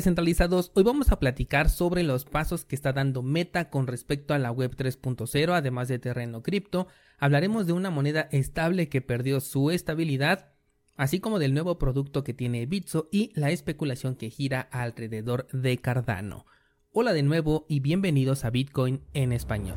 Descentralizados, hoy vamos a platicar sobre los pasos que está dando Meta con respecto a la web 3.0, además de terreno cripto. Hablaremos de una moneda estable que perdió su estabilidad, así como del nuevo producto que tiene Bitso y la especulación que gira alrededor de Cardano. Hola de nuevo y bienvenidos a Bitcoin en español.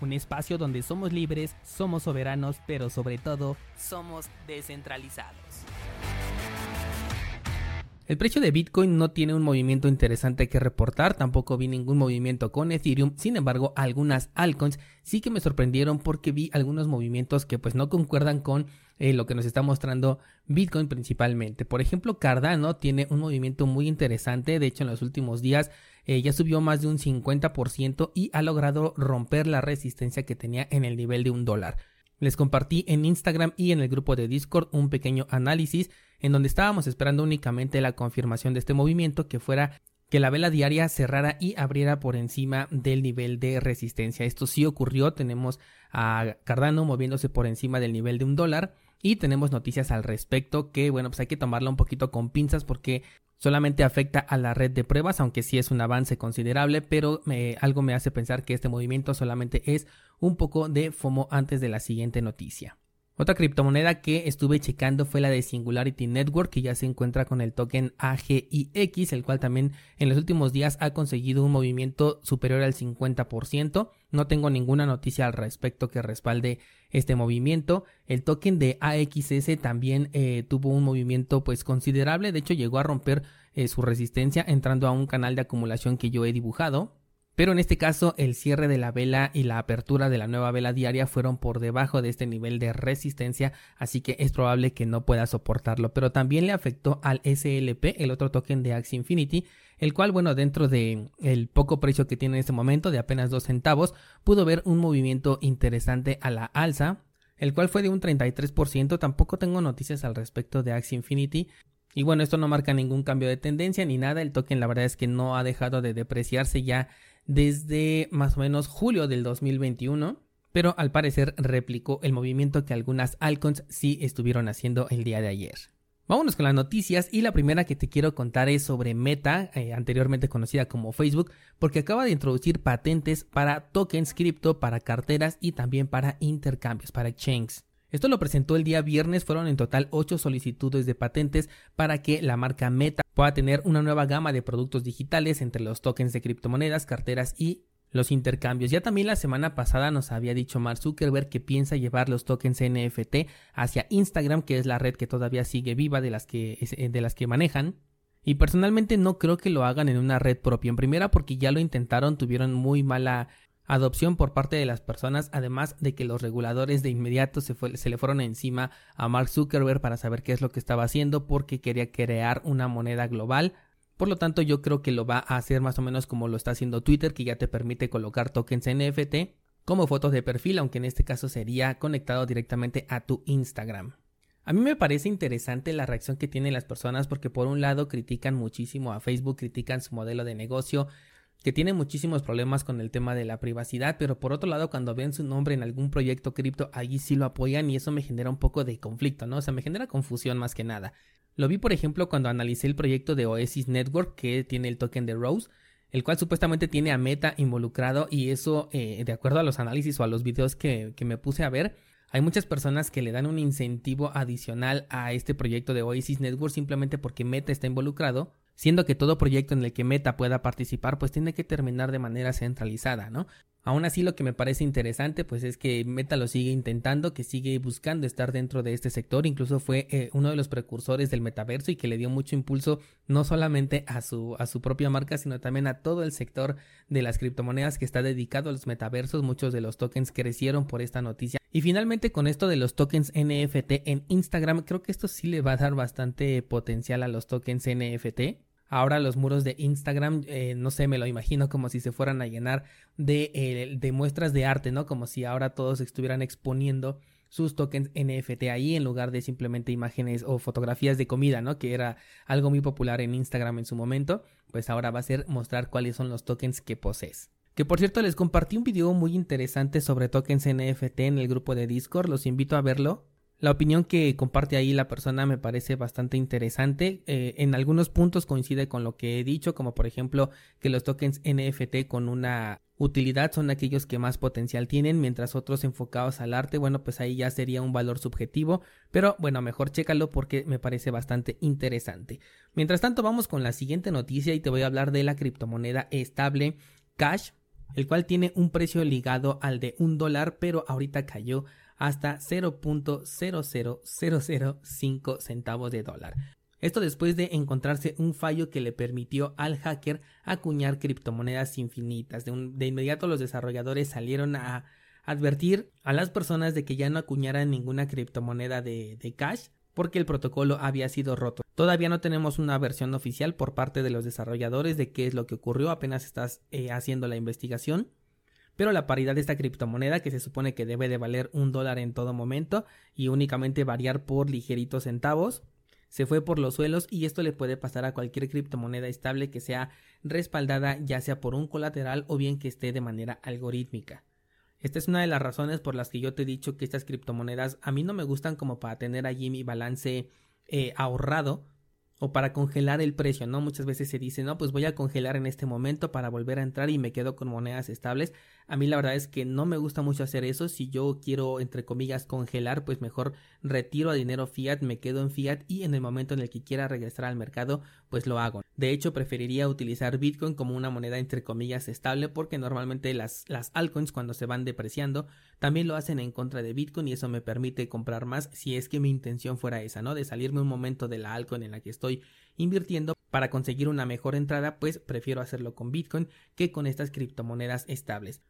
un espacio donde somos libres, somos soberanos, pero sobre todo somos descentralizados. El precio de Bitcoin no tiene un movimiento interesante que reportar, tampoco vi ningún movimiento con Ethereum, sin embargo algunas altcoins sí que me sorprendieron porque vi algunos movimientos que pues no concuerdan con eh, lo que nos está mostrando Bitcoin principalmente. Por ejemplo, Cardano tiene un movimiento muy interesante, de hecho en los últimos días eh, ya subió más de un 50% y ha logrado romper la resistencia que tenía en el nivel de un dólar. Les compartí en Instagram y en el grupo de Discord un pequeño análisis en donde estábamos esperando únicamente la confirmación de este movimiento que fuera que la vela diaria cerrara y abriera por encima del nivel de resistencia. Esto sí ocurrió, tenemos a Cardano moviéndose por encima del nivel de un dólar y tenemos noticias al respecto que bueno pues hay que tomarla un poquito con pinzas porque solamente afecta a la red de pruebas, aunque sí es un avance considerable, pero algo me hace pensar que este movimiento solamente es un poco de FOMO antes de la siguiente noticia. Otra criptomoneda que estuve checando fue la de Singularity Network, que ya se encuentra con el token AGIX, el cual también en los últimos días ha conseguido un movimiento superior al 50%. No tengo ninguna noticia al respecto que respalde este movimiento. El token de AXS también eh, tuvo un movimiento pues considerable, de hecho llegó a romper eh, su resistencia entrando a un canal de acumulación que yo he dibujado. Pero en este caso el cierre de la vela y la apertura de la nueva vela diaria fueron por debajo de este nivel de resistencia, así que es probable que no pueda soportarlo. Pero también le afectó al SLP, el otro token de Axie Infinity, el cual, bueno, dentro de el poco precio que tiene en este momento, de apenas 2 centavos, pudo ver un movimiento interesante a la alza, el cual fue de un 33%. Tampoco tengo noticias al respecto de Axie Infinity, y bueno, esto no marca ningún cambio de tendencia ni nada. El token la verdad es que no ha dejado de depreciarse ya desde más o menos julio del 2021, pero al parecer replicó el movimiento que algunas altcoins sí estuvieron haciendo el día de ayer. Vámonos con las noticias y la primera que te quiero contar es sobre Meta, eh, anteriormente conocida como Facebook, porque acaba de introducir patentes para tokens cripto, para carteras y también para intercambios, para exchanges. Esto lo presentó el día viernes, fueron en total 8 solicitudes de patentes para que la marca Meta pueda tener una nueva gama de productos digitales entre los tokens de criptomonedas, carteras y los intercambios. Ya también la semana pasada nos había dicho Mark Zuckerberg que piensa llevar los tokens NFT hacia Instagram, que es la red que todavía sigue viva de las que, de las que manejan. Y personalmente no creo que lo hagan en una red propia. En primera porque ya lo intentaron, tuvieron muy mala adopción por parte de las personas, además de que los reguladores de inmediato se, se, le fueron encima a Mark Zuckerberg para saber qué es lo que estaba haciendo porque quería crear una moneda global. Por lo tanto, yo creo que lo va a hacer más o menos como lo está haciendo Twitter, que ya te permite colocar tokens NFT como fotos de perfil, aunque en este caso sería conectado directamente a tu Instagram. A mí me parece interesante la reacción que tienen las personas porque por un lado critican muchísimo a Facebook, critican su modelo de negocio, que tiene muchísimos problemas con el tema de la privacidad, pero por otro lado cuando ven su nombre en algún proyecto cripto, allí sí lo apoyan y eso me genera un poco de conflicto, ¿no? O sea, me genera confusión más que nada. Lo vi, por ejemplo, cuando analicé el proyecto de Oasis Network que tiene el token de Rose, el cual supuestamente tiene a Meta involucrado y eso, eh, de acuerdo a los análisis o a los videos que, que me puse a ver, hay muchas personas que le dan un incentivo adicional a este proyecto de Oasis Network simplemente porque Meta está involucrado siendo que todo proyecto en el que Meta pueda participar pues tiene que terminar de manera centralizada, ¿no? Aún así lo que me parece interesante pues es que Meta lo sigue intentando, que sigue buscando estar dentro de este sector, incluso fue eh, uno de los precursores del metaverso y que le dio mucho impulso no solamente a su, a su propia marca sino también a todo el sector de las criptomonedas que está dedicado a los metaversos, muchos de los tokens crecieron por esta noticia. Y finalmente con esto de los tokens NFT en Instagram creo que esto sí le va a dar bastante potencial a los tokens NFT Ahora los muros de Instagram, eh, no sé, me lo imagino como si se fueran a llenar de, eh, de muestras de arte, ¿no? Como si ahora todos estuvieran exponiendo sus tokens NFT ahí en lugar de simplemente imágenes o fotografías de comida, ¿no? Que era algo muy popular en Instagram en su momento, pues ahora va a ser mostrar cuáles son los tokens que posees. Que por cierto les compartí un video muy interesante sobre tokens NFT en el grupo de Discord, los invito a verlo. La opinión que comparte ahí la persona me parece bastante interesante. Eh, en algunos puntos coincide con lo que he dicho, como por ejemplo que los tokens NFT con una utilidad son aquellos que más potencial tienen, mientras otros enfocados al arte, bueno, pues ahí ya sería un valor subjetivo, pero bueno, mejor chécalo porque me parece bastante interesante. Mientras tanto, vamos con la siguiente noticia y te voy a hablar de la criptomoneda estable Cash, el cual tiene un precio ligado al de un dólar, pero ahorita cayó hasta 0.00005 centavos de dólar. Esto después de encontrarse un fallo que le permitió al hacker acuñar criptomonedas infinitas. De, inmediato los desarrolladores salieron a advertir a las personas de que ya no acuñaran ninguna criptomoneda de, cash porque el protocolo había sido roto. Todavía no tenemos una versión oficial por parte de los desarrolladores de qué es lo que ocurrió, apenas estás eh, haciendo la investigación pero la paridad de esta criptomoneda que se supone que debe de valer un dólar en todo momento y únicamente variar por ligeritos centavos se fue por los suelos y esto le puede pasar a cualquier criptomoneda estable que sea respaldada ya sea por un colateral o bien que esté de manera algorítmica. Esta es una de las razones por las que yo te he dicho que estas criptomonedas a mí no me gustan como para tener allí mi balance eh, ahorrado o para congelar el precio, ¿no? Muchas veces se dice, no, pues voy a congelar en este momento para volver a entrar y me quedo con monedas estables. A mí la verdad es que no me gusta mucho hacer eso. Si yo quiero, entre comillas, congelar, pues mejor retiro a dinero fiat, me quedo en fiat y en el momento en el que quiera regresar al mercado, pues lo hago. De hecho, preferiría utilizar Bitcoin como una moneda, entre comillas, estable porque normalmente las, las altcoins cuando se van depreciando también lo hacen en contra de Bitcoin y eso me permite comprar más si es que mi intención fuera esa, ¿no? De salirme un momento de la altcoin en la que estoy invirtiendo para conseguir una mejor entrada, pues prefiero hacerlo con Bitcoin que con estas criptomonedas estables.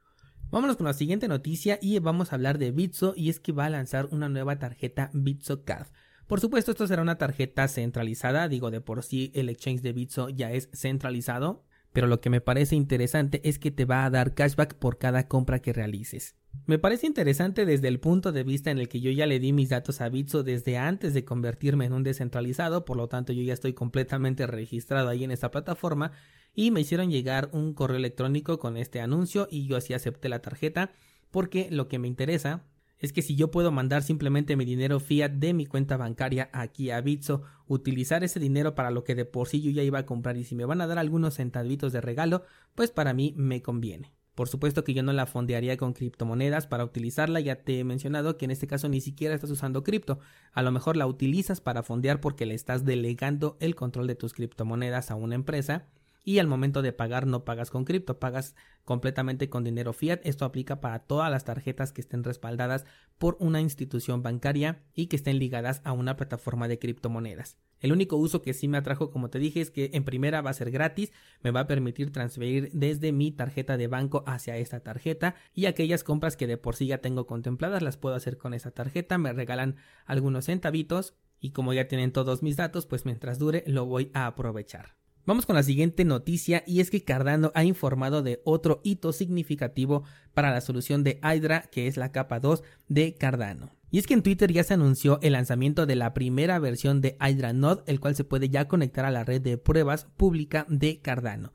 Vámonos con la siguiente noticia y vamos a hablar de Bitso y es que va a lanzar una nueva tarjeta Bitso Card. Por supuesto, esto será una tarjeta centralizada, digo de por sí el exchange de Bitso ya es centralizado, pero lo que me parece interesante es que te va a dar cashback por cada compra que realices. Me parece interesante desde el punto de vista en el que yo ya le di mis datos a Bitso desde antes de convertirme en un descentralizado, por lo tanto yo ya estoy completamente registrado ahí en esta plataforma y me hicieron llegar un correo electrónico con este anuncio y yo así acepté la tarjeta porque lo que me interesa es que si yo puedo mandar simplemente mi dinero fiat de mi cuenta bancaria aquí a Bitso, utilizar ese dinero para lo que de por sí yo ya iba a comprar y si me van a dar algunos centavitos de regalo, pues para mí me conviene. Por supuesto que yo no la fondearía con criptomonedas para utilizarla, ya te he mencionado que en este caso ni siquiera estás usando cripto, a lo mejor la utilizas para fondear porque le estás delegando el control de tus criptomonedas a una empresa y al momento de pagar no pagas con cripto, pagas completamente con dinero fiat. Esto aplica para todas las tarjetas que estén respaldadas por una institución bancaria y que estén ligadas a una plataforma de criptomonedas. El único uso que sí me atrajo, como te dije, es que en primera va a ser gratis, me va a permitir transferir desde mi tarjeta de banco hacia esta tarjeta y aquellas compras que de por sí ya tengo contempladas las puedo hacer con esa tarjeta, me regalan algunos centavitos y como ya tienen todos mis datos, pues mientras dure lo voy a aprovechar. Vamos con la siguiente noticia y es que Cardano ha informado de otro hito significativo para la solución de Hydra que es la capa 2 de Cardano. Y es que en Twitter ya se anunció el lanzamiento de la primera versión de Hydra Node, el cual se puede ya conectar a la red de pruebas pública de Cardano.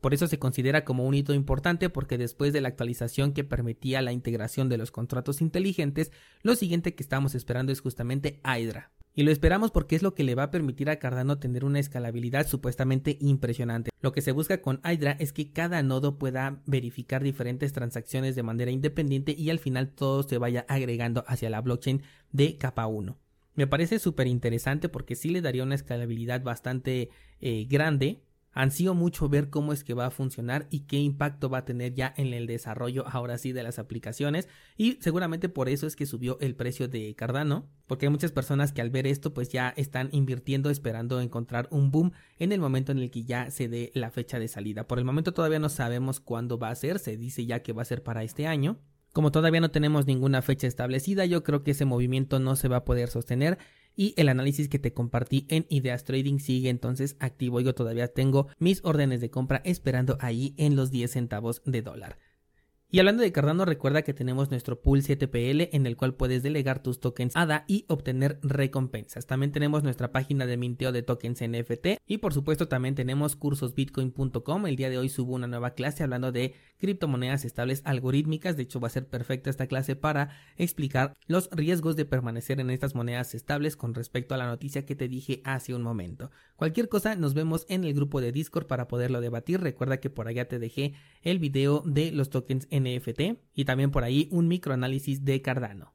Por eso se considera como un hito importante porque después de la actualización que permitía la integración de los contratos inteligentes, lo siguiente que estamos esperando es justamente Hydra. Y lo esperamos porque es lo que le va a permitir a Cardano tener una escalabilidad supuestamente impresionante. Lo que se busca con Hydra es que cada nodo pueda verificar diferentes transacciones de manera independiente y al final todo se vaya agregando hacia la blockchain de capa 1. Me parece súper interesante porque sí le daría una escalabilidad bastante eh, grande ansío mucho ver cómo es que va a funcionar y qué impacto va a tener ya en el desarrollo ahora sí de las aplicaciones. Y seguramente por eso es que subió el precio de Cardano porque hay muchas personas que al ver esto pues ya están invirtiendo esperando encontrar un boom en el momento en el que ya se dé la fecha de salida. Por el momento todavía no sabemos cuándo va a ser se dice ya que va a ser para este año. Como todavía no tenemos ninguna fecha establecida, yo creo que ese movimiento no se va a poder sostener y el análisis que te compartí en Ideas Trading sigue entonces activo. Yo todavía tengo mis órdenes de compra esperando ahí en los 10 centavos de dólar. Y hablando de Cardano, recuerda que tenemos nuestro pool 7PL en el cual puedes delegar tus tokens ADA y obtener recompensas. También tenemos nuestra página de minteo de tokens NFT y por supuesto también tenemos cursosbitcoin.com. El día de hoy subo una nueva clase hablando de criptomonedas estables algorítmicas. De hecho va a ser perfecta esta clase para explicar los riesgos de permanecer en estas monedas estables con respecto a la noticia que te dije hace un momento. Cualquier cosa nos vemos en el grupo de Discord para poderlo debatir. Recuerda que por allá te dejé el video de los tokens NFT NFT y también por ahí un microanálisis de Cardano.